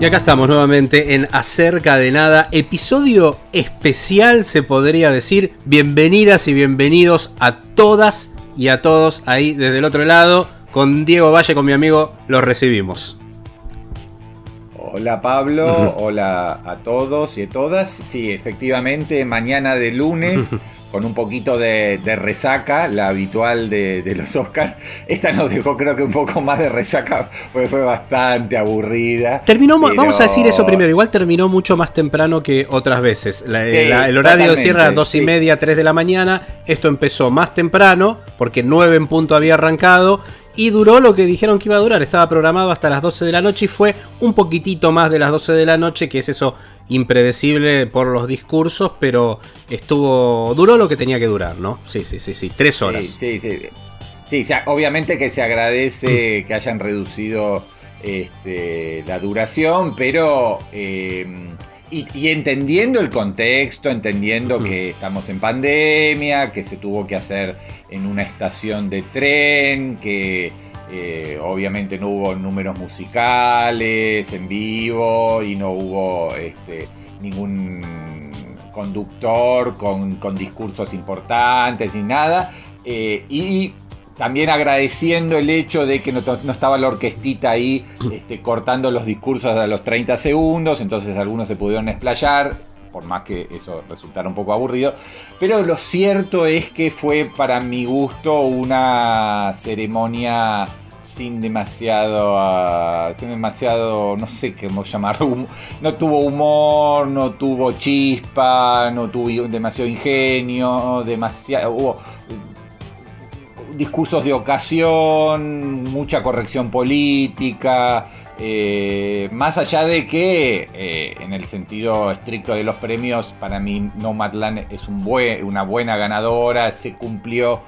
Y acá estamos nuevamente en Acerca de Nada, episodio especial se podría decir. Bienvenidas y bienvenidos a todas y a todos ahí desde el otro lado. Con Diego Valle, con mi amigo, los recibimos. Hola Pablo, hola a todos y a todas. Sí, efectivamente, mañana de lunes, con un poquito de, de resaca, la habitual de, de los Oscars. Esta nos dejó creo que un poco más de resaca, porque fue bastante aburrida. Terminó, pero- vamos a decir eso primero, igual terminó mucho más temprano que otras veces. La- Sí, la- el horario cierra a dos y sí. media, 3 de la mañana. Esto empezó más temprano, porque 9 en punto había arrancado. Y duró lo que dijeron que iba a durar. Estaba programado hasta las 12 de la noche y fue un poquitito más de las 12 de la noche, que es eso impredecible por los discursos, pero estuvo. duró lo que tenía que durar, ¿no? Sí, sí, sí, sí. Tres horas. Sí, sí, sí. Sí, obviamente que se agradece que hayan reducido este, la duración, pero eh, y, y entendiendo el contexto, entendiendo que estamos en pandemia, que se tuvo que hacer en una estación de tren, que eh, obviamente no hubo números musicales en vivo y no hubo este, ningún conductor con, con discursos importantes ni nada. Eh, y también agradeciendo el hecho de que no, estaba la orquestita ahí este, cortando los discursos a los 30 segundos, entonces algunos se pudieron explayar, por más que eso resultara un poco aburrido. Pero lo cierto es que fue para mi gusto una ceremonia sin demasiado, ah, sin demasiado, no sé cómo llamarlo, no tuvo humor, no tuvo chispa, no tuvo demasiado ingenio, demasiado, hubo discursos de ocasión, mucha corrección política, eh, más allá de que eh, en el sentido estricto de los premios, para mí Nomadland es una buena ganadora, se cumplió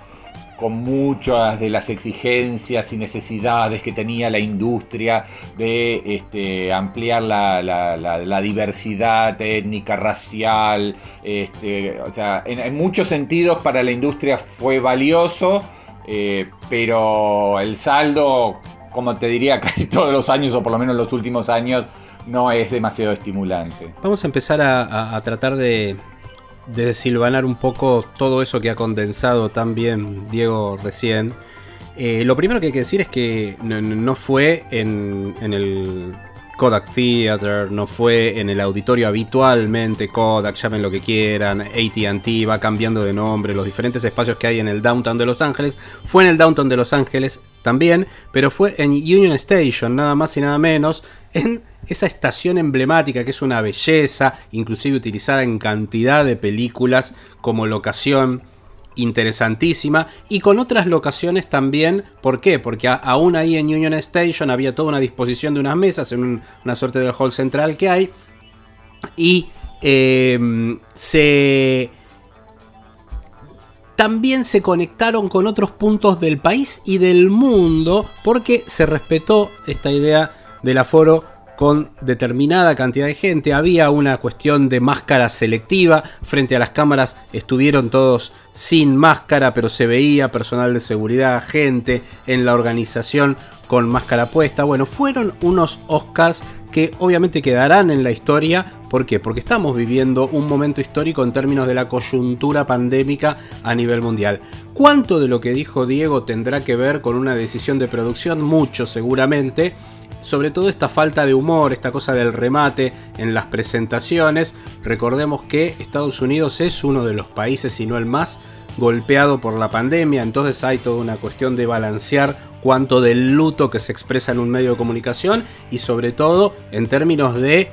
con muchas de las exigencias y necesidades que tenía la industria de este, ampliar la, diversidad étnica, racial. este, o sea, en muchos sentidos para la industria fue valioso, eh, pero el saldo, como te diría, casi todos los años, o por lo menos los últimos años, no es demasiado estimulante. Vamos a empezar a, tratar de, de desilvanar un poco todo eso que ha condensado tan bien Diego recién. Eh, lo primero que hay que decir es que no, no fue en, en el Kodak Theater, no fue en el auditorio habitualmente, Kodak, llamen lo que quieran, ATT va cambiando de nombre, los diferentes espacios que hay en el downtown de Los Ángeles, fue en el downtown de Los Ángeles también, pero fue en Union Station, nada más y nada menos, en esa estación emblemática que es una belleza, inclusive utilizada en cantidad de películas como locación interesantísima y con otras locaciones también. ¿Por qué? Porque aún ahí en Union Station había toda una disposición de unas mesas en un- una suerte de hall central que hay y eh, se también se conectaron con otros puntos del país y del mundo porque se respetó esta idea del aforo con determinada cantidad de gente. Había una cuestión de máscara selectiva. Frente a las cámaras estuvieron todos sin máscara, pero se veía personal de seguridad, gente en la organización con máscara puesta. Bueno, fueron unos Oscars que obviamente quedarán en la historia. ¿Por qué? Porque estamos viviendo un momento histórico en términos de la coyuntura pandémica a nivel mundial. ¿Cuánto de lo que dijo Diego tendrá que ver con una decisión de producción? Mucho seguramente. Sobre todo esta falta de humor, esta cosa del remate en las presentaciones. Recordemos que Estados Unidos es uno de los países, si no el más, golpeado por la pandemia. Entonces hay toda una cuestión de balancear cuánto del luto que se expresa en un medio de comunicación y sobre todo en términos de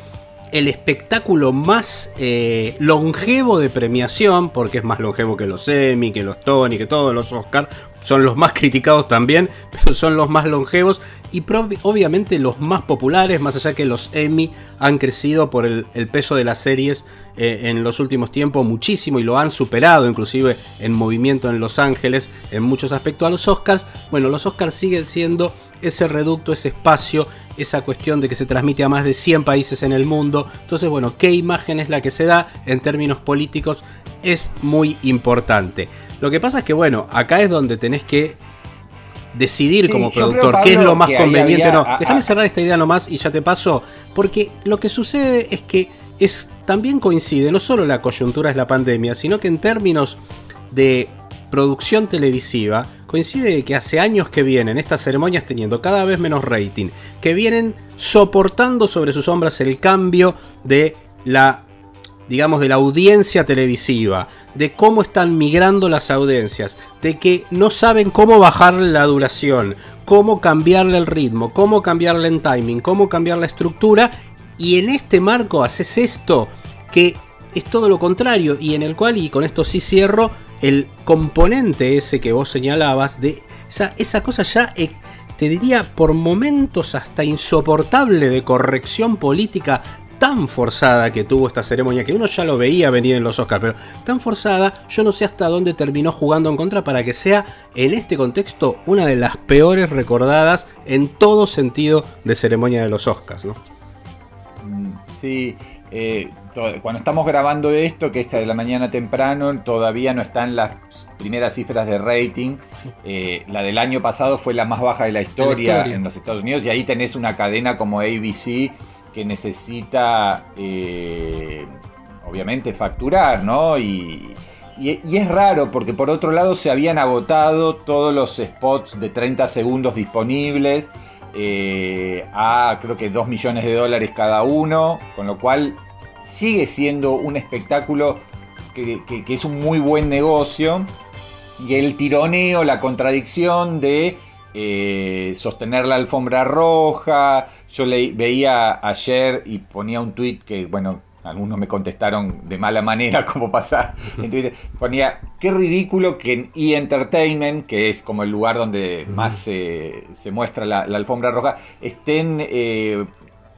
el espectáculo más eh, longevo de premiación, porque es más longevo que los Emmy, que los Tony, que todos los Oscar, son los más criticados también, pero son los más longevos y obviamente los más populares, más allá que los Emmy han crecido por el, peso de las series eh, en los últimos tiempos muchísimo y lo han superado inclusive en movimiento en Los Ángeles en muchos aspectos a los Oscars. Bueno, los Oscars siguen siendo ese reducto, ese espacio, esa cuestión de que se transmite a más de 100 países en el mundo. Entonces, bueno, ¿qué imagen es la que se da en términos políticos? Es muy importante. Lo que pasa es que, bueno, acá es donde tenés que decidir como productor qué es lo más conveniente. no, déjame cerrar esta idea nomás y ya te paso. Porque lo que sucede es que es, también coincide, no solo la coyuntura es la pandemia, sino que en términos de producción televisiva, coincide que hace años que vienen estas ceremonias teniendo cada vez menos rating, que vienen soportando sobre sus sombras el cambio de la digamos, de la audiencia televisiva, de cómo están migrando las audiencias, de que no saben cómo bajar la duración, cómo cambiarle el ritmo, cómo cambiarle el timing, cómo cambiar la estructura, y en este marco haces esto que es todo lo contrario y en el cual, y con esto sí cierro, el componente ese que vos señalabas, de esa, esa cosa ya, eh, te diría, por momentos hasta insoportable de corrección política tan forzada que tuvo esta ceremonia, que uno ya lo veía venir en los Oscars, pero tan forzada, yo no sé hasta dónde terminó jugando en contra para que sea en este contexto una de las peores recordadas en todo sentido de ceremonia de los Oscars, ¿no? Mm, sí, eh, cuando estamos grabando esto, que es de la mañana temprano, todavía no están las primeras cifras de rating. Eh, la del año pasado fue la más baja de la historia, en los Estados Unidos y ahí tenés una cadena como ABC que necesita, eh, obviamente, facturar, ¿no? Y, es raro porque por otro lado se habían agotado todos los spots de 30 segundos disponibles eh, a creo que 2 millones de dólares cada uno, con lo cual sigue siendo un espectáculo que, es un muy buen negocio y el tironeo, la contradicción de eh, sostener la alfombra roja. Yo le, veía ayer y ponía un tweet que, bueno, algunos me contestaron de mala manera, como pasa en Twitter. Ponía, qué ridículo que en E! Entertainment, que es como el lugar donde más se, muestra la, alfombra roja, estén eh,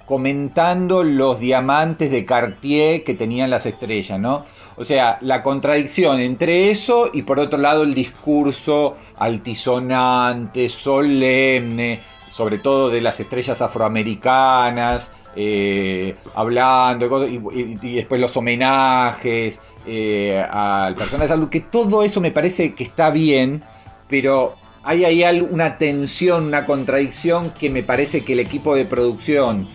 comentando los diamantes de Cartier que tenían las estrellas, ¿no? O sea, la contradicción entre eso y por otro lado el discurso altisonante, solemne, sobre todo de las estrellas afroamericanas, eh, hablando y, después los homenajes eh, al personal de salud, que todo eso me parece que está bien, pero hay ahí una tensión, una contradicción que me parece que el equipo de producción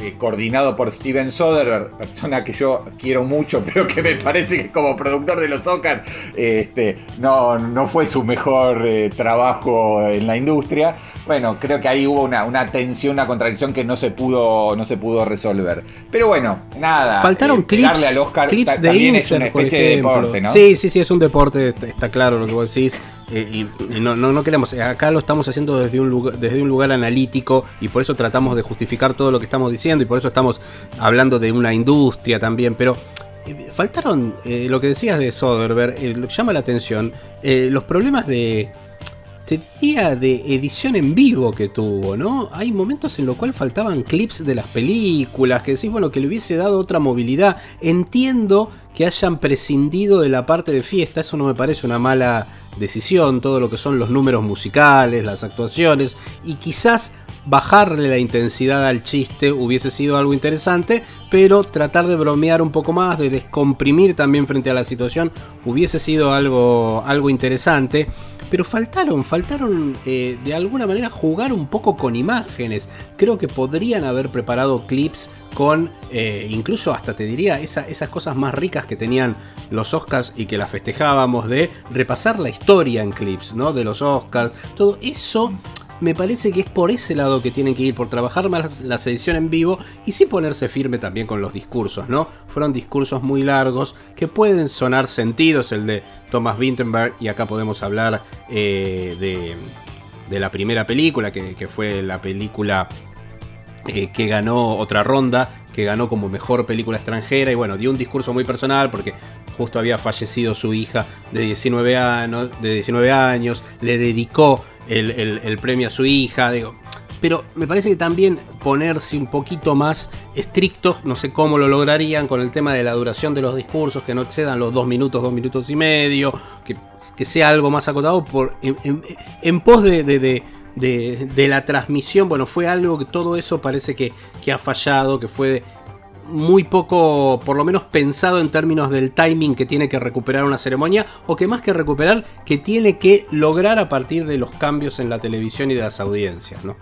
eh, coordinado por Steven Soderbergh, persona que yo quiero mucho, pero que me parece que como productor de los Oscars este, no, no fue su mejor eh, trabajo en la industria. Bueno, creo que ahí hubo una, una, tensión, una contradicción que no se pudo, no se pudo resolver. Pero bueno, nada. Faltaron eh, clips, al Oscar clips de también es una especie de deporte, ¿no? Sí, sí, sí, es un deporte, está claro lo que vos decís. Eh, y, no, no, queremos, acá lo estamos haciendo desde un, lugar, desde un lugar analítico y por eso tratamos de justificar todo lo que estamos diciendo y por eso estamos hablando de una industria también, pero eh, faltaron, eh, lo que decías de Soderbergh, llama la atención, los problemas de, te de edición en vivo que tuvo, ¿no? Hay momentos en los cuales faltaban clips de las películas, que decís, bueno, que le hubiese dado otra movilidad. Entiendo que hayan prescindido de la parte de fiesta, eso no me parece una mala decisión, todo lo que son los números musicales, las actuaciones, y quizás bajarle la intensidad al chiste hubiese sido algo interesante, pero tratar de bromear un poco más, de descomprimir también frente a la situación, hubiese sido algo, algo interesante. Pero faltaron, faltaron eh, de alguna manera jugar un poco con imágenes. Creo que podrían haber preparado clips con eh, incluso hasta te diría esas cosas más ricas que tenían los Oscars y que las festejábamos de repasar la historia en clips, ¿no? De los Oscars, todo eso me parece que es por ese lado que tienen que ir, por trabajar más la edición en vivo y sí ponerse firme también con los discursos, ¿no? Fueron discursos muy largos que pueden sonar sentidos, el de Thomas Winterberg, y acá podemos hablar eh, de, la primera película, que fue la película eh, que ganó otra ronda, que ganó como mejor película extranjera y bueno, dio un discurso muy personal porque justo había fallecido su hija de 19 años, de 19 años le dedicó el, el premio a su hija. Digo, pero me parece que también ponerse un poquito más estrictos, no sé cómo lo lograrían con el tema de la duración de los discursos, que no excedan los dos minutos, dos minutos y medio, que, que sea algo más acotado por, en, pos de, de, de, la transmisión. Bueno, fue algo que todo eso parece que, que ha fallado, que fue muy poco, por lo menos pensado en términos del timing que tiene que recuperar una ceremonia, o que más que recuperar, que tiene que lograr a partir de los cambios en la televisión y de las audiencias, ¿no?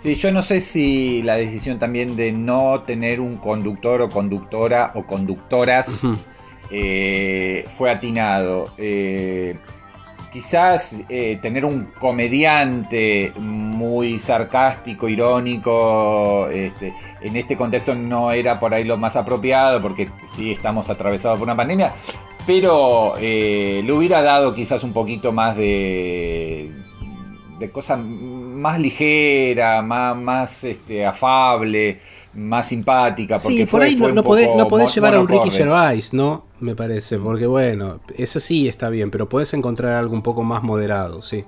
Sí. yo no sé si la decisión también de no tener un conductor o conductora o conductoras eh, fue atinado. Eh, quizás eh, tener un comediante muy sarcástico, irónico, este, en este contexto no era por ahí lo más apropiado, porque sí estamos atravesados por una pandemia, pero le hubiera dado quizás un poquito más de, de cosas más ligera, más, más este, afable, más simpática. Porque sí, por ahí no, podés, llevar a un Ricky Gervais, ¿no? Me parece, porque bueno, eso sí está bien, pero podés encontrar algo un poco más moderado, sí.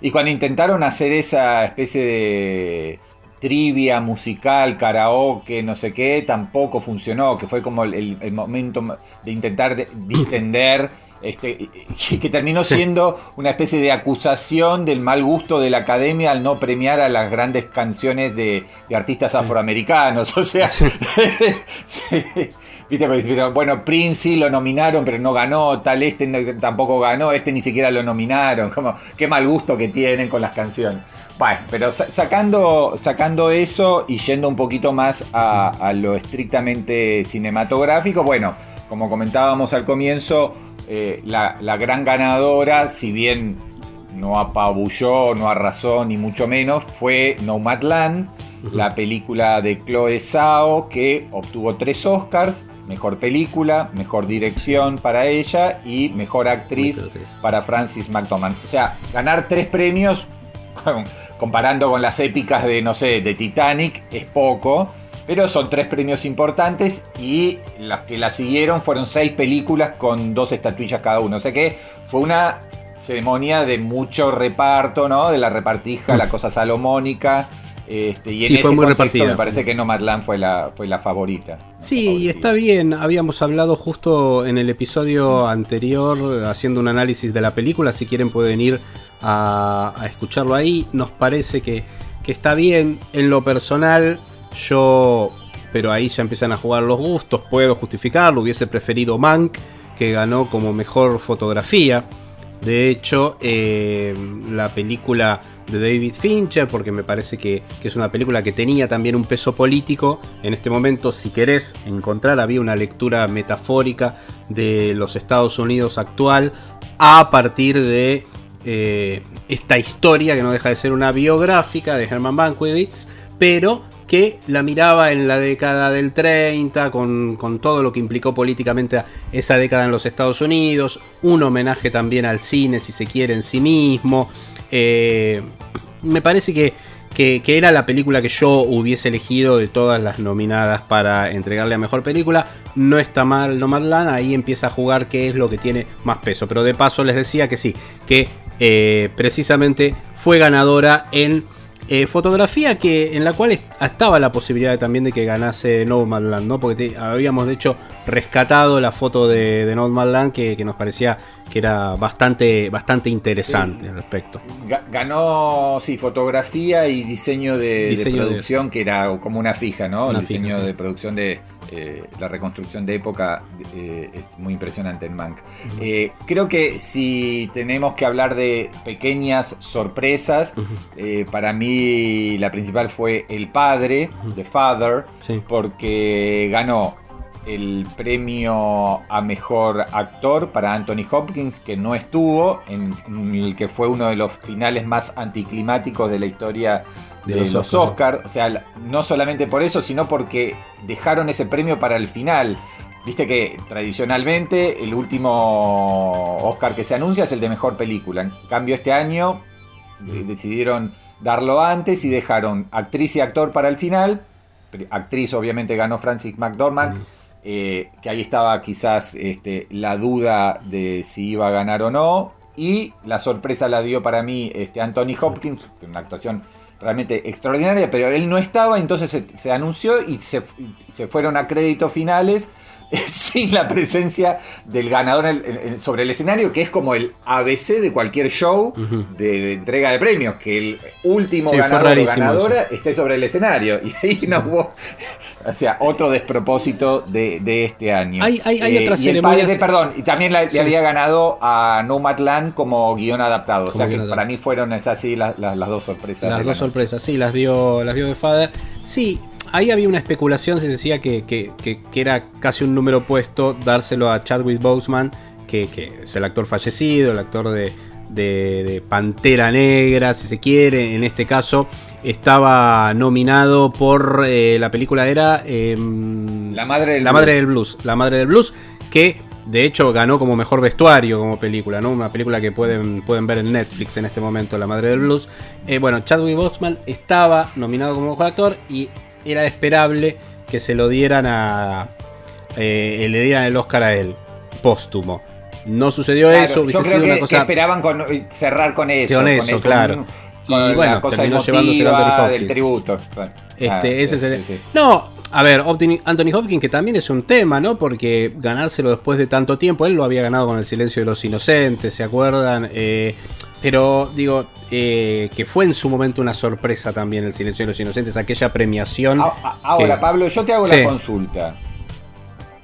Y cuando intentaron hacer esa especie de trivia musical, karaoke, no sé qué, tampoco funcionó, que fue como el, el momento de intentar distender este, que terminó siendo una especie de acusación del mal gusto de la academia al no premiar a las grandes canciones de, artistas afroamericanos. O sea, bueno, Prince lo nominaron, pero no ganó, tal este tampoco ganó, este ni siquiera lo nominaron. Como, qué mal gusto que tienen con las canciones. Bueno, pero sacando, sacando eso y yendo un poquito más a, lo estrictamente cinematográfico, bueno, como comentábamos al comienzo, eh, la, gran ganadora, si bien no apabulló, no arrasó, ni mucho menos, fue Nomadland, la película de Chloe Zhao, que obtuvo tres Oscars, mejor película, mejor dirección para ella y mejor actriz para Francis McDormand. O sea, ganar tres premios, comparando con las épicas de, no sé, de Titanic, es poco. Pero son tres premios importantes y las que la siguieron fueron seis películas con dos estatuillas cada uno. O sea que fue una ceremonia de mucho reparto, ¿no? De la repartija, la cosa salomónica. Este, y en ese contexto me parece que Nomadland fue la, fue la favorita. Sí, y está bien. Habíamos hablado justo en el episodio anterior haciendo un análisis de la película. Si quieren pueden ir a, escucharlo ahí. Nos parece que, que está bien. En lo personal, yo, pero ahí ya empiezan a jugar los gustos, puedo justificarlo, hubiese preferido Mank, que ganó como mejor fotografía. De hecho, eh, la película de David Fincher, porque me parece que, es una película que tenía también un peso político. En este momento, si querés encontrar, había una lectura metafórica de los Estados Unidos actual a partir de eh, esta historia que no deja de ser una biográfica de Herman Mankiewicz, pero que la miraba en la década del 30, con, todo lo que implicó políticamente esa década en los Estados Unidos, un homenaje también al cine, si se quiere, en sí mismo. Eh, me parece que, que, era la película que yo hubiese elegido de todas las nominadas para entregarle a mejor película. No está mal Nomadland, ahí empieza a jugar qué es lo que tiene más peso. Pero de paso les decía que sí, que eh, precisamente fue ganadora en eh, fotografía que en la cual estaba la posibilidad también de que ganase Nomadland, ¿no? Porque habíamos de hecho rescatado la foto de, de Nomadland que, que, nos parecía que era bastante, bastante interesante al respecto. Ganó, sí, fotografía y diseño de, producción, que era como una fija, ¿no? El diseño de producción de eh, la reconstrucción de época eh, es muy impresionante en Mank. Eh, creo que si tenemos que hablar de pequeñas sorpresas, para mí la principal fue El Padre, The Father, porque ganó el premio a mejor actor para Anthony Hopkins, que no estuvo, en, el que fue uno de los finales más anticlimáticos de la historia de, los, Oscars. O sea, no solamente por eso, sino porque dejaron ese premio para el final. Viste que tradicionalmente el último Oscar que se anuncia es el de mejor película. En cambio, este año eh, decidieron darlo antes y dejaron actriz y actor para el final. Actriz obviamente ganó Francis McDormand. Eh, que ahí estaba quizás este, la duda de si iba a ganar o no. Y la sorpresa la dio para mí este, Anthony Hopkins, una actuación realmente extraordinaria, pero él no estaba, entonces se, anunció y se, se, fueron a créditos finales sin la presencia del ganador sobre el escenario, que es como el ABC de cualquier show de, entrega de premios, que el último ganador o ganadora esté sobre el escenario. Y ahí no hubo, o sea, otro despropósito de, este año. Hay, hay, hay eh, perdón, y también le había ganado a Nomadland como guion adaptado. o sea que para mí fueron esas sí las, dos sorpresas. Las dos sorpresas, sí, las dio, las dio de Father. Sí, ahí había una especulación, se decía que, era casi un número opuesto dárselo a Chadwick Boseman, que, es el actor fallecido, el actor de, Pantera Negra, si se quiere, en este caso. Estaba nominado por eh, la película era em, La madre del La madre del blues. La madre del blues, que de hecho ganó como mejor vestuario como película, ¿no? Una película que pueden, pueden ver en Netflix en este momento, La Madre del Blues. Eh, bueno, Chadwick Boseman estaba nominado como mejor actor y era esperable que se lo dieran a. Eh, le dieran el Oscar a él, póstumo. No sucedió eso. Yo creo que, esperaban eh, cerrar con eso. Con eso, claro. y bueno, terminó llevándose del tributo. este, ah, ese No, a ver, Anthony Hopkins, que también es un tema, ¿no? Porque ganárselo después de tanto tiempo, él lo había ganado con el silencio de los inocentes, ¿se acuerdan? Eh, pero digo, eh, que fue en su momento una sorpresa también el Silencio de los Inocentes, aquella premiación. Ahora, Pablo, yo te hago la consulta.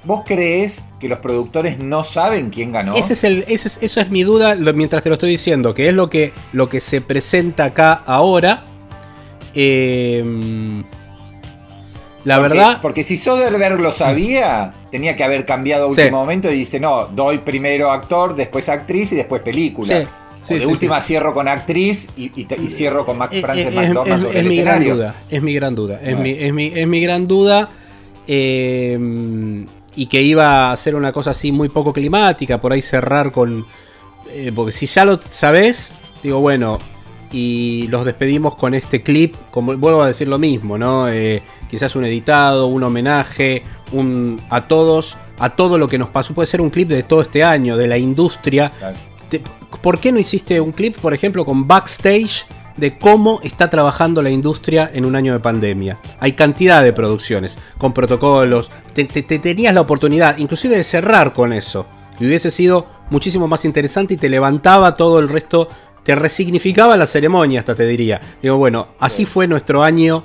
¿Vos crees que los productores no saben quién ganó? Ese es el, esa es mi duda mientras te lo estoy diciendo, que es lo que, lo que se presenta acá ahora. Em, la verdad. Porque si Soderbergh lo sabía, tenía que haber cambiado a último momento y dice: No, doy primero actor, después actriz y después película de última cierro con actriz y, cierro con Max Francis es, McDormand es, mi Gran duda, es mi gran duda. Es, mi, gran duda. y que iba a ser una cosa así muy poco climática, por ahí cerrar con... Eh, porque si ya lo sabes, digo, bueno, y los despedimos con este clip, como vuelvo a decir lo mismo, ¿no? Eh, quizás un editado, un homenaje, un a todos, a todo lo que nos pasó. Puede ser un clip de todo este año, de la industria. ¿Por qué no hiciste un clip, por ejemplo, con backstage de cómo está trabajando la industria en un año de pandemia? Hay cantidad de producciones, con protocolos. Te, tenías la oportunidad, inclusive, de cerrar con eso. Y hubiese sido muchísimo más interesante y te levantaba todo el resto, te resignificaba la ceremonia, hasta te diría. Digo, bueno, así fue nuestro año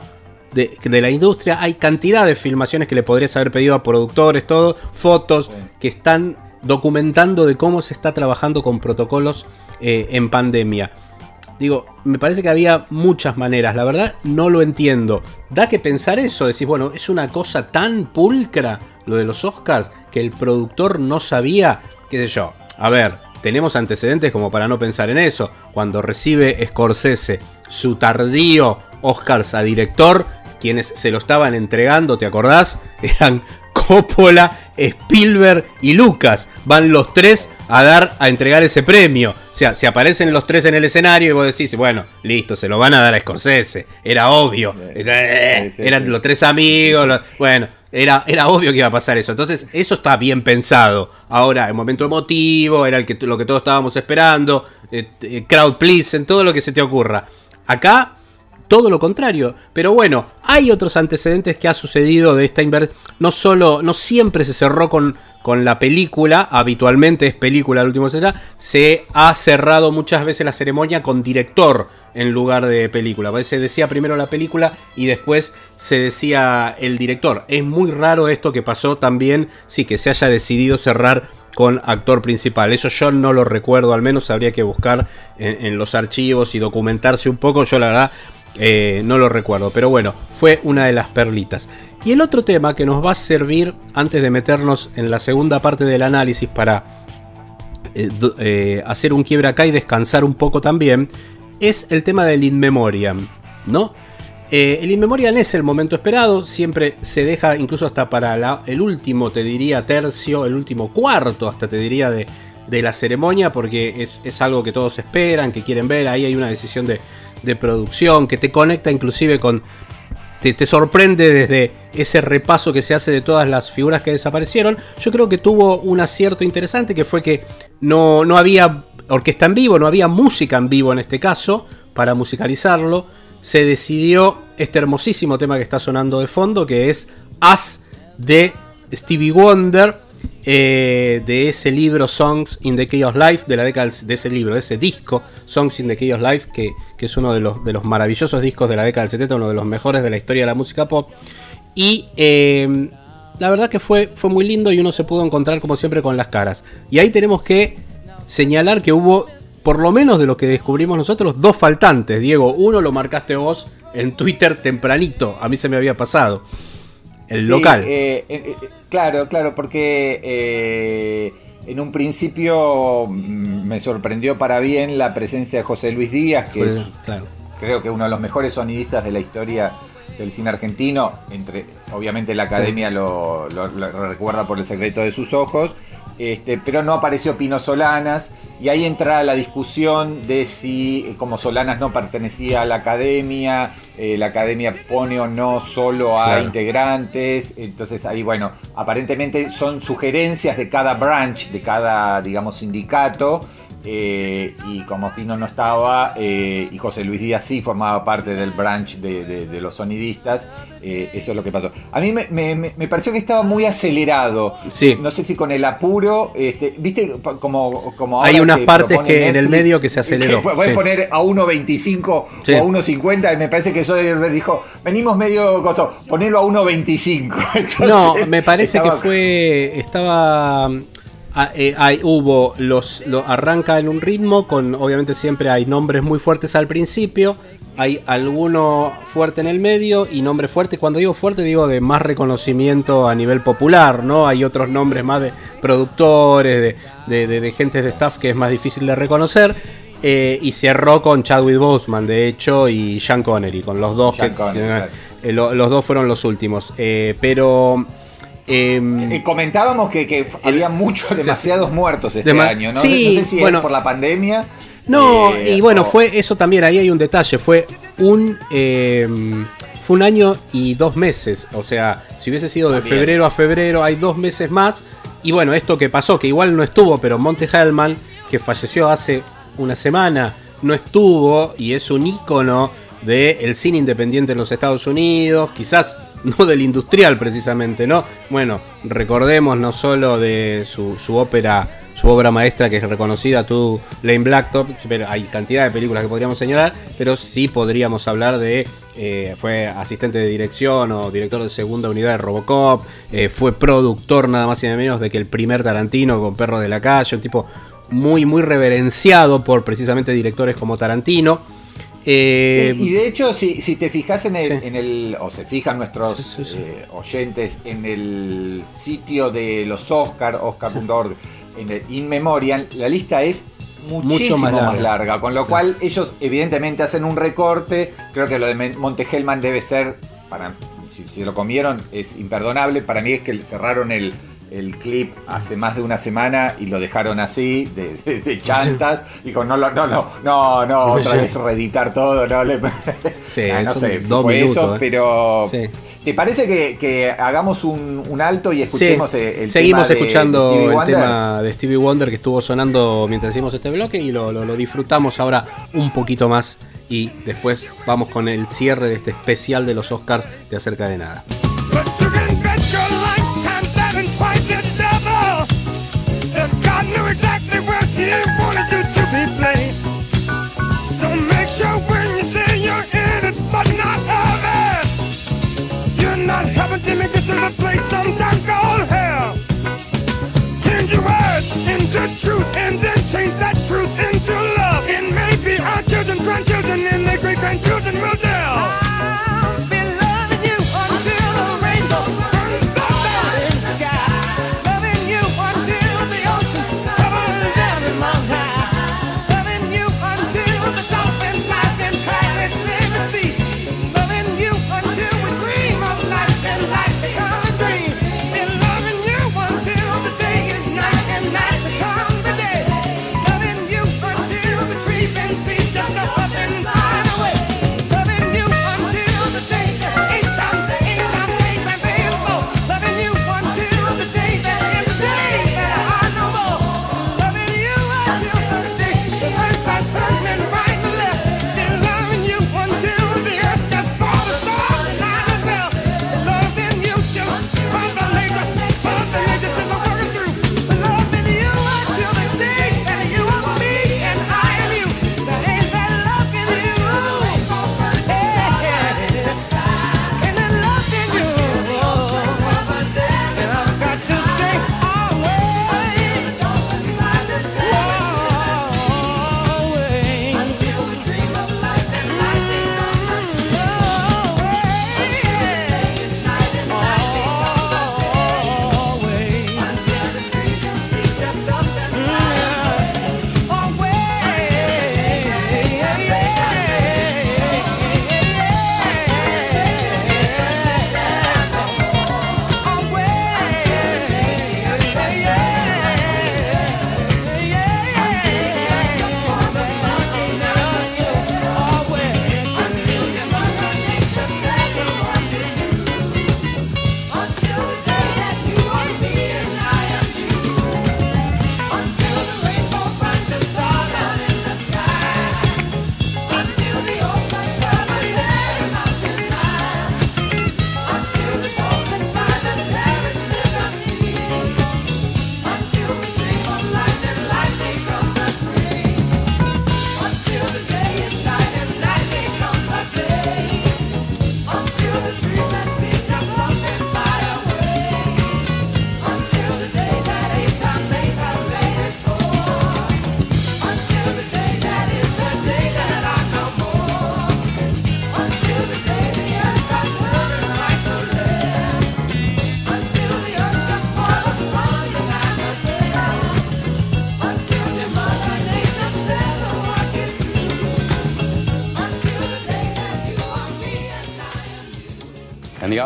de, la industria. Hay cantidad de filmaciones que le podrías haber pedido a productores, todo, fotos que están documentando de cómo se está trabajando con protocolos eh, en pandemia. Digo, me parece que había muchas maneras, la verdad no lo entiendo. Da que pensar eso, decís, bueno, es una cosa tan pulcra lo de los Oscars que el productor no sabía, qué sé yo. A ver, tenemos antecedentes como para no pensar en eso. Cuando recibe Scorsese su tardío Oscars a director, quienes se lo estaban entregando, ¿te acordás? Eran Coppola, Spielberg y Lucas. Van los tres a dar a entregar ese premio. O sea, se aparecen los tres en el escenario y vos decís, bueno, listo, se lo van a dar a Scorsese. Era obvio. Eran los tres amigos. bueno, era, era obvio que iba a pasar eso. Entonces, eso está bien pensado. Ahora, el momento emotivo, era el que, lo que todos estábamos esperando. Eh, eh, crowd please, en todo lo que se te ocurra. Acá todo lo contrario. Pero bueno, hay otros antecedentes que ha sucedido de esta inversión. No solo, no siempre se cerró con, con la película, habitualmente es película el último ya, se ha cerrado muchas veces la ceremonia con director en lugar de película. Se decía primero la película y después se decía el director. Es muy raro esto que pasó también, sí, que se haya decidido cerrar con actor principal. Eso yo no lo recuerdo, al menos habría que buscar en los archivos y documentarse un poco. Yo la verdad eh, no lo recuerdo, pero bueno, fue una de las perlitas. Y el otro tema que nos va a servir antes de meternos en la segunda parte del análisis para eh, eh, hacer un quiebre acá y descansar un poco también, es el tema del In Memoriam, ¿no? el In Memoriam es el momento esperado, siempre se deja incluso hasta para el último, te diría, tercio, el último cuarto, hasta te diría, de, la ceremonia, porque es, es algo que todos esperan, que quieren ver, ahí hay una decisión de, de producción, que te conecta inclusive con... te, te sorprende desde ese repaso que se hace de todas las figuras que desaparecieron. Yo creo que tuvo un acierto interesante que fue que no, no había orquesta en vivo, no había música en vivo en este caso para musicalizarlo. Se decidió este hermosísimo tema que está sonando de fondo, que es As de Stevie Wonder, eh, de ese libro Songs in the Chaos Life, de la década de ese libro, ese disco Songs in the Chaos Life, que, que es uno de los, de los maravillosos discos de la década del 70, uno de los mejores de la historia de la música pop. Y eh, la verdad que fue, fue muy lindo y uno se pudo encontrar como siempre con las caras. Y ahí tenemos que señalar que hubo, por lo menos de lo que descubrimos nosotros, dos faltantes. Diego, uno lo marcaste vos en Twitter tempranito, a mí se me había pasado. El Sí, local. eh, eh, eh, claro, claro, porque eh, en un principio mm, me sorprendió para bien la presencia de José Luis Díaz, que es claro. creo que uno de los mejores sonidistas de la historia del cine argentino. Entre, obviamente la academia lo, lo- lo recuerda por el secreto de sus ojos. Este, pero no apareció Pino Solanas. Y ahí entra la discusión de si eh, como Solanas no pertenecía a la academia, eh, la academia pone o no solo a Claro. integrantes, entonces ahí bueno, aparentemente son sugerencias de cada branch, de cada digamos sindicato, eh, y como Pino no estaba, eh, y José Luis Díaz sí formaba parte del branch de, de- de los sonidistas, eh, eso es lo que pasó. A mí me, me- me- me pareció que estaba muy acelerado. Sí. No sé si con el apuro, este, viste, como, como Hay unas que partes que en el medio que se aceleró, puede sí. poner a 1.25 Sí. o a 1.50, y me parece que eso dijo, venimos medio costo, ponerlo a 1.25. No, me parece estaba- que fue. Estaba. Ah, eh, hay- hubo los. Lo, arranca en un ritmo, con. Obviamente siempre hay nombres muy fuertes al principio. Hay alguno fuerte en el medio y nombres fuertes. Cuando digo fuerte, digo de más reconocimiento a nivel popular, ¿no? Hay otros nombres más de productores, de, de, de- de gentes de staff que es más difícil de reconocer. Eh, y cerró con Chadwick Boseman, de hecho, y Sean Connery, con los dos que. Connery, eh, lo- los dos fueron los últimos. Pero. Em, Eh, comentábamos que, había muchos, demasiados muertos este año, ¿no? sí, no sé si bueno. es por la pandemia. no, eh, y bueno, o- fue eso también, ahí hay un detalle, fue un em, fue un año y dos meses, o sea, si hubiese sido de También. febrero a febrero, hay dos meses más, y bueno, esto que pasó, que igual no estuvo, pero Monte Hellman, que falleció hace una semana, no estuvo, y es un ícono del cine independiente en los Estados Unidos, quizás no del industrial precisamente, ¿no? Bueno, recordemos no solo de su, su ópera, su obra maestra que es reconocida, tú, Lane Blacktop, pero hay cantidad de películas que podríamos señalar, pero sí podríamos hablar de, eh, fue asistente de dirección o director de segunda unidad de Robocop, eh, fue productor nada más y nada menos de que el primer Tarantino con Perro de la Calle, un tipo muy, muy reverenciado por precisamente directores como Tarantino. Eh, Sí, y de hecho, si, si te fijas en el, Sí. en el, o se fijan nuestros Sí, eh, oyentes en el sitio de los Oscar, oscar.org, en el In Memoriam, la lista es muchísimo más más, larga. larga. con lo cual ellos evidentemente hacen un recorte, creo que lo de Men- Monte Hellman debe ser, para, si, si lo comieron, es imperdonable, para mí es que cerraron el, el clip hace más de una semana y lo dejaron así, de, de- de chantas, dijo, no, lo- no, no, no, no, otra vez reeditar todo, no, le- Sí, Ah, no sé si fue minutos, eso, eh. pero Sí. ¿te parece que, que hagamos un, un alto y escuchemos Sí, el seguimos tema de- escuchando de el tema de Stevie Wonder que estuvo sonando mientras hicimos este bloque y lo, lo- lo disfrutamos ahora un poquito más y después vamos con el cierre de este especial de los Oscars de acerca de nada. Wanted you to be placed. So make sure when you say you're in it, but not of it. You're not having to make it to the place sometimes called hell. Change your words into truth and then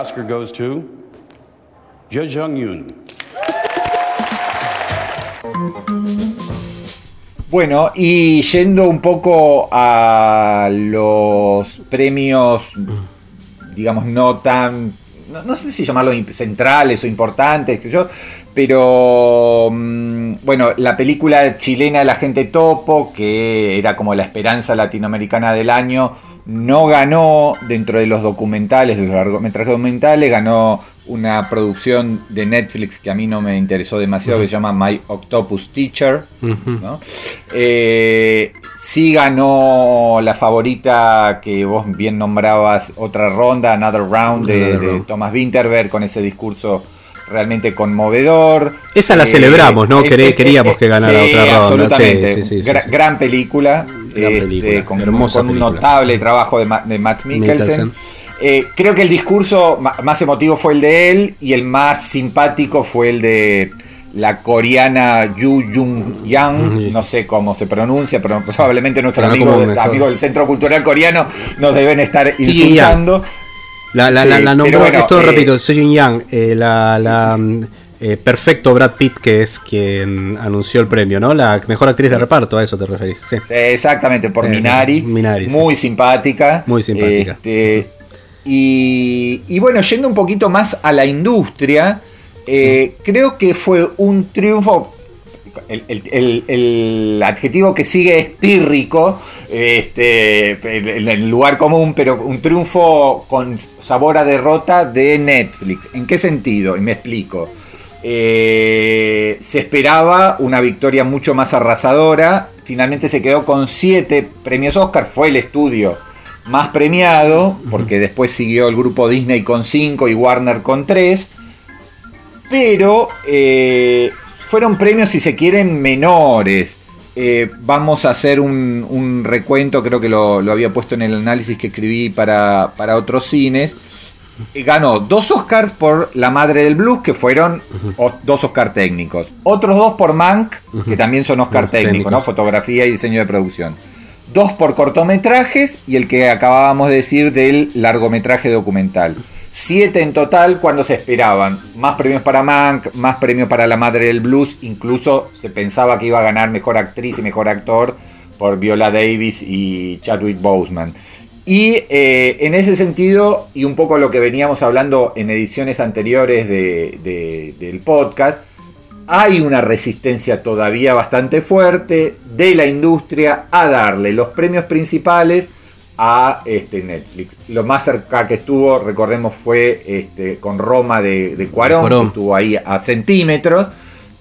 Oscar goes to Jo Jung Yoon. Bueno, y yendo un poco a los premios, digamos, no tan, no, sé si llamarlos centrales o importantes, yo, pero mm, bueno, la película chilena La gente topo, que era como la esperanza latinoamericana del año, no ganó dentro de los documentales, de los largometrajes documentales, ganó una producción de Netflix que a mí no me interesó demasiado, que se llama My Octopus Teacher. ¿no? Eh, sí ganó la favorita que vos bien nombrabas, otra ronda, Another Round de. Thomas Winterberg con ese discurso realmente conmovedor. Esa la Eh, celebramos, ¿no? eh, eh, quería- que ganara otra ronda, Absolutamente. sí, sí. Gran película. Este, con, hermosa con un notable trabajo de, Ma- de Matt Mikkelsen. Eh, creo que el discurso más emotivo fue el de él y el más simpático fue el de la coreana Yu Jung Yang, no sé cómo se pronuncia, pero probablemente nuestros no amigos, del- mejor. amigos del Centro Cultural Coreano nos deben estar insultando. La, la, Sí, la, la nombró, bueno, esto eh, repito, Sejun Yang, eh, la, la, mm, eh, perfecto Brad Pitt, que es quien anunció el premio, ¿no? La mejor actriz de reparto, a eso te referís. Sí. Exactamente, por sí, Minari. Minari, sí. muy simpática. Muy simpática. Este, y, y bueno, yendo un poquito más a la industria, eh, creo que fue un triunfo. El, el- el- el adjetivo que sigue es pírrico, este, en el lugar común, pero un triunfo con sabor a derrota de Netflix. ¿En qué sentido? Y me explico. Eh, se esperaba una victoria mucho más arrasadora. Finalmente se quedó con siete premios Oscar. Fue el estudio más premiado, porque después siguió el grupo Disney con cinco y Warner con tres. Pero eh, fueron premios, si se quieren, menores. Eh, vamos a hacer un, un recuento, creo que lo, lo había puesto en el análisis que escribí para, para otros cines. Ganó dos Oscars por La Madre del Blues, que fueron dos Oscar técnicos. Otros dos por Mank, que también son Oscar Los técnicos, ¿no? técnicos. Fotografía y diseño de producción. Dos por cortometrajes y el que acabábamos de decir del largometraje documental. Siete en total cuando se esperaban. Más premios para Mank, más premios para La Madre del Blues. Incluso se pensaba que iba a ganar mejor actriz y mejor actor por Viola Davis y Chadwick Boseman. Y eh, en ese sentido, y un poco lo que veníamos hablando en ediciones anteriores de- de- del podcast, hay una resistencia todavía bastante fuerte de la industria a darle los premios principales a este Netflix. Lo más cerca que estuvo, recordemos, fue este, con Roma de, de Cuarón, Cuarón. que estuvo ahí a centímetros.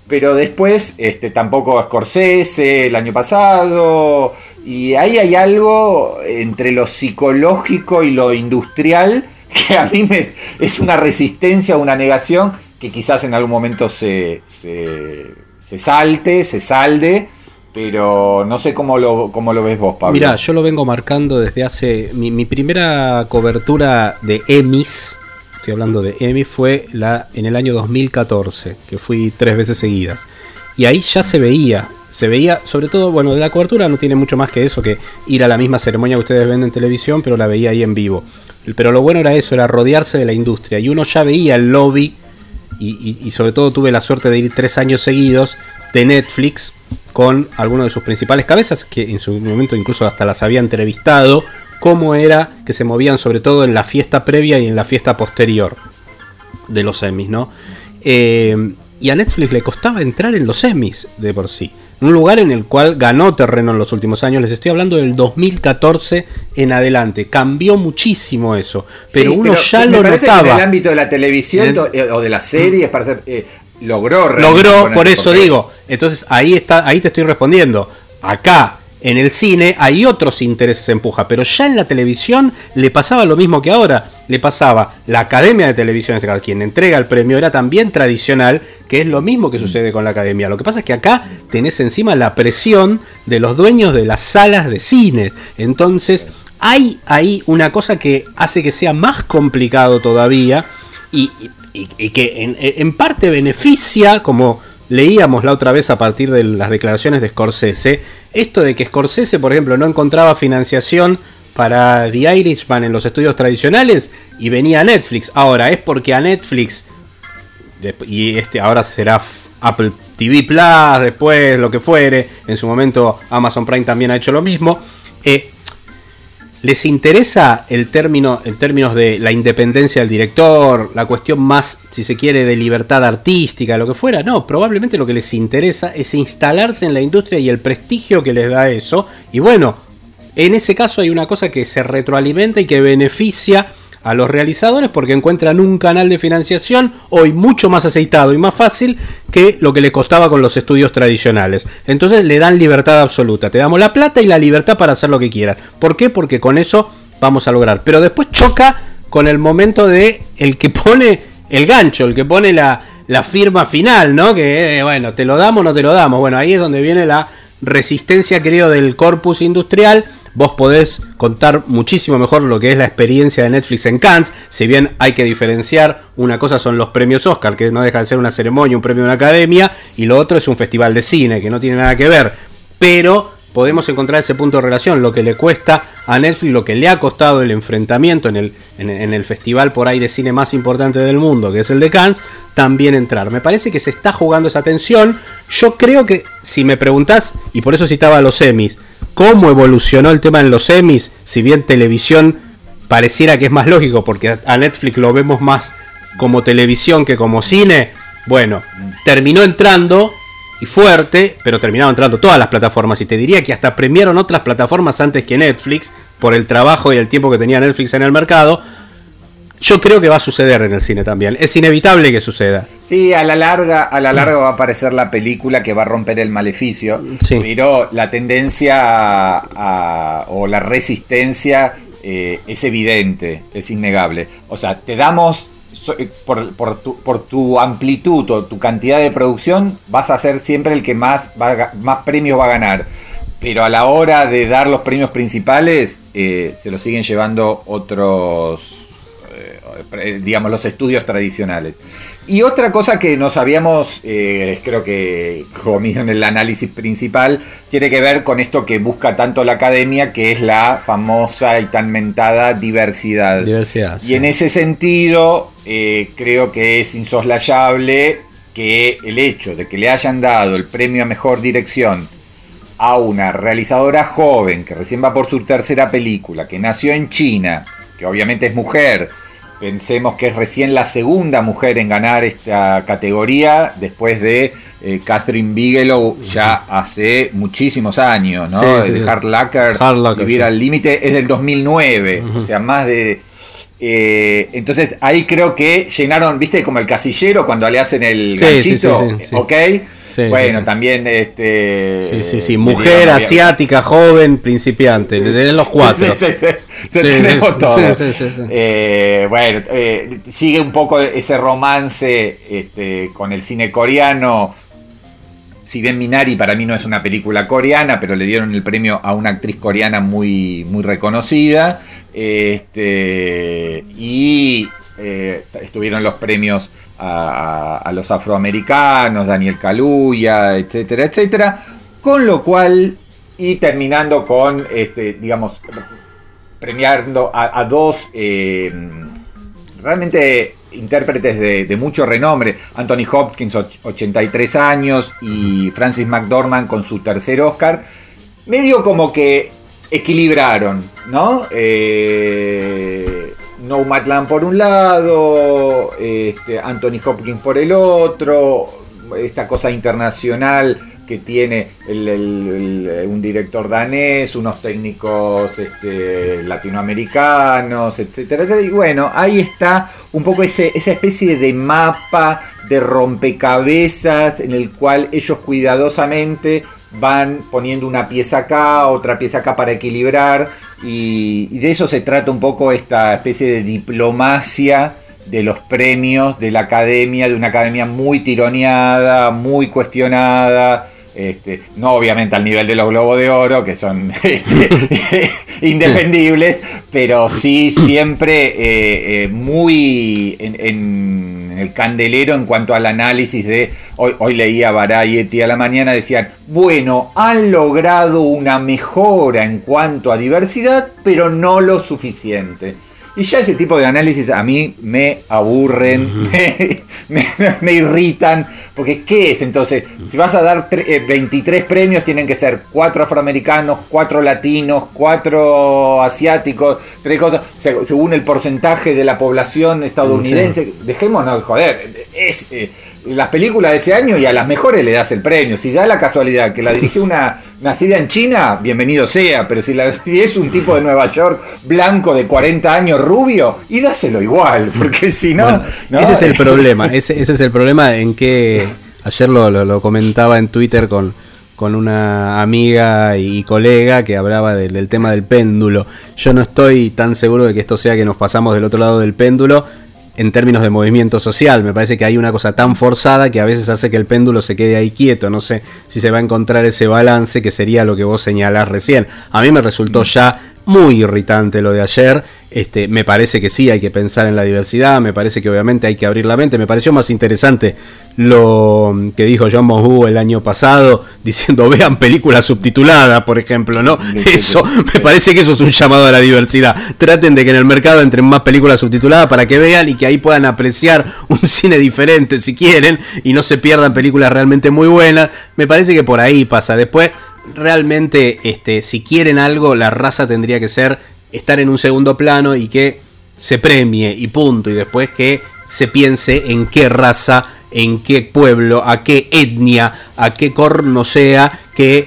Pero después este, tampoco Scorsese el año pasado. Y ahí hay algo entre lo psicológico y lo industrial que a mí me, es una resistencia, una negación que quizás en algún momento se, se, se salte, se salde. Pero no sé cómo lo, cómo lo ves vos, Pablo. Mira, yo lo vengo marcando desde hace. Mi, mi primera cobertura de Emmys, estoy hablando de Emmy, fue la en el año 2014, que fui tres veces seguidas. Y ahí ya se veía, se veía, sobre todo, bueno, de la cobertura no tiene mucho más que eso, que ir a la misma ceremonia que ustedes ven en televisión, pero la veía ahí en vivo. Pero lo bueno era eso, era rodearse de la industria. Y uno ya veía el lobby, y, y- sobre todo tuve la suerte de ir tres años seguidos de Netflix con algunos de sus principales cabezas, que en su momento incluso hasta las había entrevistado, cómo era que se movían sobre todo en la fiesta previa y en la fiesta posterior de los Emmys, ¿no? Eh, y a Netflix le costaba entrar en los Emmys de por sí. Un lugar en el cual ganó terreno en los últimos años. Les estoy hablando del 2014 en adelante. Cambió muchísimo eso. Pero Sí, uno ya me lo parece que notaba. en el ámbito de la televisión el- eh, o de las series, para ser, eh, logró logró, por eso porque- digo. Entonces ahí está, ahí te estoy respondiendo. Acá, en el cine, hay otros intereses en puja, pero ya en la televisión le pasaba lo mismo que ahora. Le pasaba la Academia de Televisión, quien entrega el premio, era también tradicional, que es lo mismo que sucede con la Academia. Lo que pasa es que acá tenés encima la presión de los dueños de las salas de cine. Entonces, hay ahí una cosa que hace que sea más complicado todavía y, que en parte beneficia, como leíamos la otra vez a partir de las declaraciones de Scorsese, esto de que Scorsese, por ejemplo, no encontraba financiación para The Irishman en los estudios tradicionales y venía a Netflix. Ahora, es porque a Netflix, y este ahora será Apple TV Plus, después lo que fuere, en su momento Amazon Prime también ha hecho lo mismo. eh, ¿Les interesa el término en términos de la independencia del director, la cuestión más, si se quiere, de libertad artística, lo que fuera? No, probablemente lo que les interesa es instalarse en la industria y el prestigio que les da eso. Y bueno, en ese caso hay una cosa que se retroalimenta y que beneficia a los realizadores porque encuentran un canal de financiación hoy mucho más aceitado y más fácil que lo que les costaba con los estudios tradicionales. Entonces le dan libertad absoluta. Te damos la plata y la libertad para hacer lo que quieras. ¿Por qué? Porque con eso vamos a lograr. Pero después choca con el momento de el que pone el gancho, el que pone la, la firma final, ¿no? Que eh, bueno, te lo damos o no te lo damos. Bueno, ahí es donde viene la resistencia, creo, del corpus industrial. Vos podés contar muchísimo mejor lo que es la experiencia de Netflix en Cannes. Si bien hay que diferenciar, una cosa son los premios Oscar, que no deja de ser una ceremonia, un premio de una academia, y lo otro es un festival de cine, que no tiene nada que ver. Pero podemos encontrar ese punto de relación, lo que le cuesta a Netflix, lo que le ha costado el enfrentamiento en el, en, el festival por ahí de cine más importante del mundo, que es el de Cannes, también entrar. Me parece que se está jugando esa tensión. Yo creo que, si me preguntás, y por eso citaba a los semis, cómo evolucionó el tema en los semis, si bien televisión pareciera que es más lógico, porque a Netflix lo vemos más como televisión que como cine, bueno, terminó entrando y fuerte, pero terminaron entrando todas las plataformas. Y te diría que hasta premiaron otras plataformas antes que Netflix, por el trabajo y el tiempo que tenía Netflix en el mercado. Yo creo que va a suceder en el cine también. Es inevitable que suceda. Sí, a la larga, a la larga va a aparecer la película que va a romper el maleficio, Sí. pero la tendencia a- a- o la resistencia eh, es evidente, es innegable. O sea, te damos eh, por, por tu, por tu amplitud o tu cantidad de producción, vas a ser siempre el que más, va más premios va a ganar. Pero a la hora de dar los premios principales, eh, se los siguen llevando otros digamos, los estudios tradicionales. Y otra cosa que nos habíamos, eh, creo que comido en el análisis principal, tiene que ver con esto que busca tanto la academia, que es la famosa y tan mentada diversidad. Diversidad. Y en ese sentido, eh, creo que es insoslayable que el hecho de que le hayan dado el premio a mejor dirección a una realizadora joven que recién va por su tercera película, que nació en China, que obviamente es mujer, pensemos que es recién la segunda mujer en ganar esta categoría después de eh, Catherine Bigelow ya hace muchísimos años, ¿no? Sí, sí, de sí. Hard Locker, Hard Locker, Vivir al Límite es del 2009, o sea, más de... eh, entonces ahí creo que llenaron, viste, como el casillero cuando le hacen el ganchito. ¿ok? Bueno, también este... Sí, sí, sí. eh, Mujer, digamos, asiática, joven, principiante. Le den los cuatro. Sí, sí, sí. Te Sí, tenemos todo. Eh, bueno, sigue un poco ese romance este, con el cine coreano. Si bien Minari para mí no es una película coreana, pero le dieron el premio a una actriz coreana muy, muy reconocida. Este, y eh, estuvieron los premios a, los afroamericanos, Daniel Kaluuya, etcétera, etcétera. Con lo cual, y terminando con, este, digamos, premiando a, a dos eh, realmente intérpretes de, de mucho renombre, Anthony Hopkins, och- 83 años, y Francis McDormand con su tercer Oscar, medio como que equilibraron, ¿no? Eh, Nomadland por un lado, este, Anthony Hopkins por el otro, esta cosa internacional que tiene un director danés, unos técnicos este, latinoamericanos, etcétera, etcétera. Y bueno, ahí está un poco ese, esa especie de mapa de rompecabezas en el cual ellos cuidadosamente van poniendo una pieza acá, otra pieza acá para equilibrar. Y, y de eso se trata un poco esta especie de diplomacia de los premios de la academia, de una academia muy tironeada, muy cuestionada, Este, no obviamente al nivel de los Globos de Oro, que son este, indefendibles, pero sí siempre eh, eh, muy en, el candelero en cuanto al análisis de, hoy, hoy leía Variety a la mañana, decían, bueno, han logrado una mejora en cuanto a diversidad, pero no lo suficiente. Y ya ese tipo de análisis a mí me aburren, me, me- me irritan, porque ¿qué es entonces? Si vas a dar eh, 23 premios, tienen que ser 4 afroamericanos, 4 latinos, 4 asiáticos, tres cosas, se- según el porcentaje de la población estadounidense. Dejémonos de joder, es... eh, las películas de ese año y a las mejores le das el premio. Si da la casualidad que la dirigió una nacida en China, bienvenido sea. Pero si, la- si es un tipo de Nueva York blanco de 40 años rubio, y dáselo igual. Porque si no. Bueno, ¿no? Ese es el problema, ese, ese es el problema en que ayer lo, lo- lo comentaba en Twitter con, con una amiga y colega que hablaba del, del tema del péndulo. Yo no estoy tan seguro de que esto sea que nos pasamos del otro lado del péndulo en términos de movimiento social. Me parece que hay una cosa tan forzada que a veces hace que el péndulo se quede ahí quieto. No sé si se va a encontrar ese balance que sería lo que vos señalás recién. A mí me resultó ya muy irritante lo de ayer. Este, me parece que sí hay que pensar en la diversidad, me parece que obviamente hay que abrir la mente. Me pareció más interesante lo que dijo John Monhu el año pasado, diciendo vean películas subtituladas, por ejemplo, ¿no? Eso, me parece que eso es un llamado a la diversidad. Traten de que en el mercado entren más películas subtituladas para que vean y que ahí puedan apreciar un cine diferente si quieren y no se pierdan películas realmente muy buenas. Me parece que por ahí pasa. Después, realmente, este, si quieren algo, la raza tendría que ser estar en un segundo plano y que se premie y punto. Y después que se piense en qué raza, en qué pueblo, a qué etnia, a qué corno sea,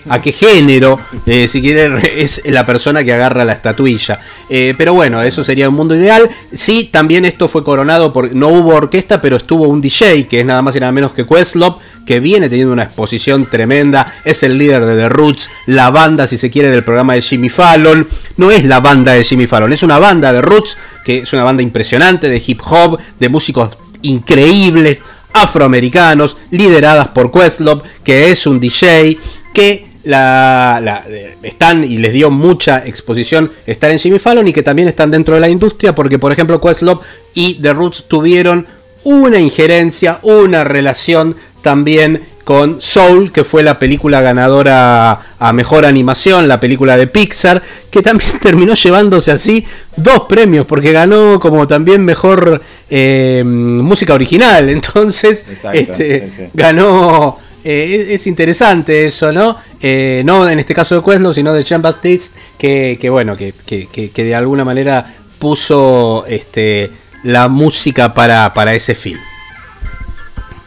a qué género, eh, si quiere, es la persona que agarra la estatuilla. Eh, pero bueno, eso sería un mundo ideal. Sí, también esto fue coronado por. No hubo orquesta, pero estuvo un DJ, que es nada más y nada menos que Questlove, que viene teniendo una exposición tremenda. Es el líder de The Roots, la banda, si se quiere, del programa de Jimmy Fallon. No es la banda de Jimmy Fallon, es una banda de Roots, que es una banda impresionante de hip hop, de músicos increíbles, afroamericanos, lideradas por Questlove, que es un DJ que la, eh, están y les dio mucha exposición estar en Jimmy Fallon y que también están dentro de la industria porque por ejemplo Questlove y The Roots tuvieron una injerencia, una relación también con Soul, que fue la película ganadora a mejor animación, la película de Pixar, que también terminó llevándose así dos premios, porque ganó como también mejor eh, música original. Entonces, Exacto, este, sí, sí. ganó. eh, es, es interesante eso, ¿no? Eh, no en este caso de Questlove, sino de Jean Baptiste, que, que bueno, que, que- que- que de alguna manera puso este, la música para, para ese film.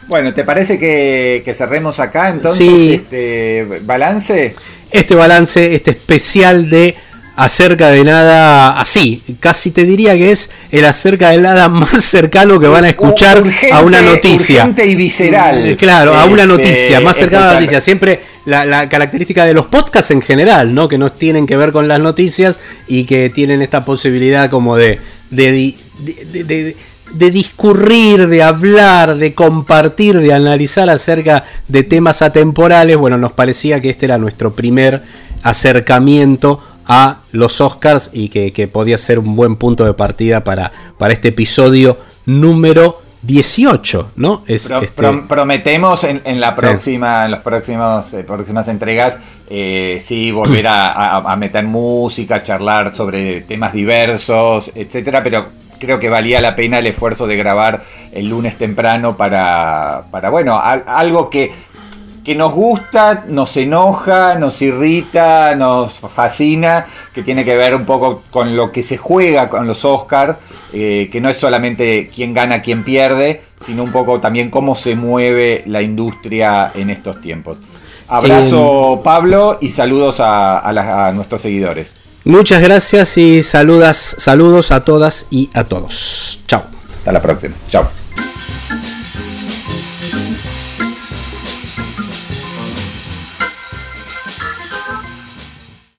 Bueno, ¿te parece que, que cerremos acá entonces Sí. este balance? este balance, este especial de acerca de nada así. Casi te diría que es el acerca de nada más cercano que van a escuchar Urgente- a una noticia. urgente y visceral. Eh, Claro, a una Este, noticia, más cercano a la noticia. Siempre la, la característica de los podcasts en general, ¿no? Que no tienen que ver con las noticias y que tienen esta posibilidad como de, de, de- de- de- discurrir, de hablar, de compartir, de analizar acerca de temas atemporales. Bueno, nos parecía que este era nuestro primer acercamiento a los Oscars y que, que podía ser un buen punto de partida para, para este episodio número 18, ¿no? Es, Pro- este- pro- prometemos en, en la próxima, en las próximos, eh, próximas entregas, eh, sí volver a, a- a meter música, charlar sobre temas diversos, etcétera, pero creo que valía la pena el esfuerzo de grabar el lunes temprano para, para bueno, al- algo que, que nos gusta, nos enoja, nos irrita, nos fascina, que tiene que ver un poco con lo que se juega con los Oscars, eh, que no es solamente quién gana, quién pierde, sino un poco también cómo se mueve la industria en estos tiempos. Abrazo Pablo y saludos a, a la- a nuestros seguidores. Muchas gracias y saludas, saludos a todas y a todos. Chao. Hasta la próxima. Chao.